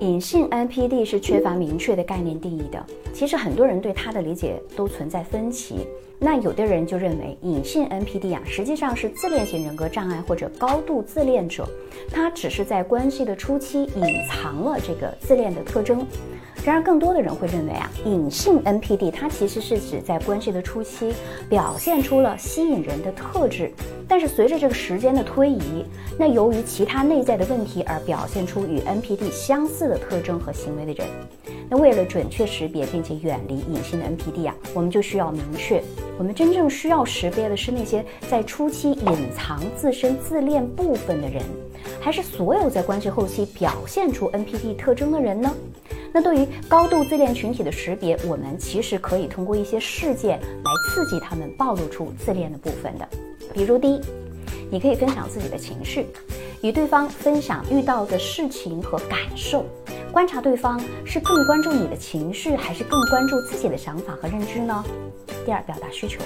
隐性 NPD 是缺乏明确的概念定义的，其实很多人对它的理解都存在分歧。那有的人就认为隐性 NPD 啊，实际上是自恋型人格障碍或者高度自恋者，他只是在关系的初期隐藏了这个自恋的特征。然而，更多的人会认为啊，隐性 NPD 它其实是指在关系的初期表现出了吸引人的特质，但是随着这个时间的推移，那由于其他内在的问题而表现出与 NPD 相似的特征和行为的人。那为了准确识别并且远离隐性的 NPD 啊，我们就需要明确，我们真正需要识别的是那些在初期隐藏自身自恋部分的人，还是所有在关系后期表现出 NPD 特征的人呢？那对于高度自恋群体的识别，我们其实可以通过一些事件来刺激他们暴露出自恋的部分的。比如，第一，你可以分享自己的情绪，与对方分享遇到的事情和感受。观察对方是更关注你的情绪，还是更关注自己的想法和认知呢？第二，表达需求，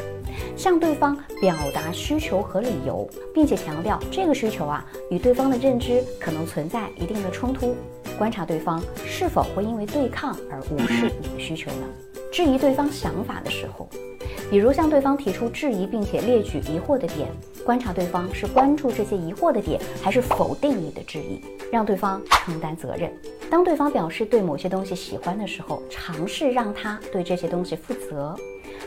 向对方表达需求和理由，并且强调这个需求啊与对方的认知可能存在一定的冲突。观察对方是否会因为对抗而无视你的需求呢？质疑对方想法的时候。比如向对方提出质疑，并且列举疑惑的点，观察对方是关注这些疑惑的点，还是否定你的质疑，让对方承担责任。当对方表示对某些东西喜欢的时候，尝试让他对这些东西负责。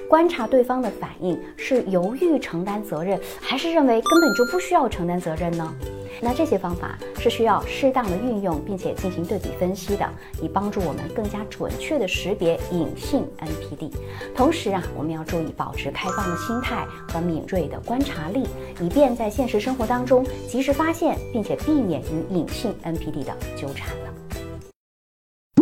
观察对方的反应是犹豫承担责任，还是认为根本就不需要承担责任呢？那这些方法是需要适当的运用，并且进行对比分析的，以帮助我们更加准确的识别隐性 NPD。同时啊，我们要注意保持开放的心态和敏锐的观察力，以便在现实生活当中及时发现，并且避免与隐性 NPD 的纠缠了。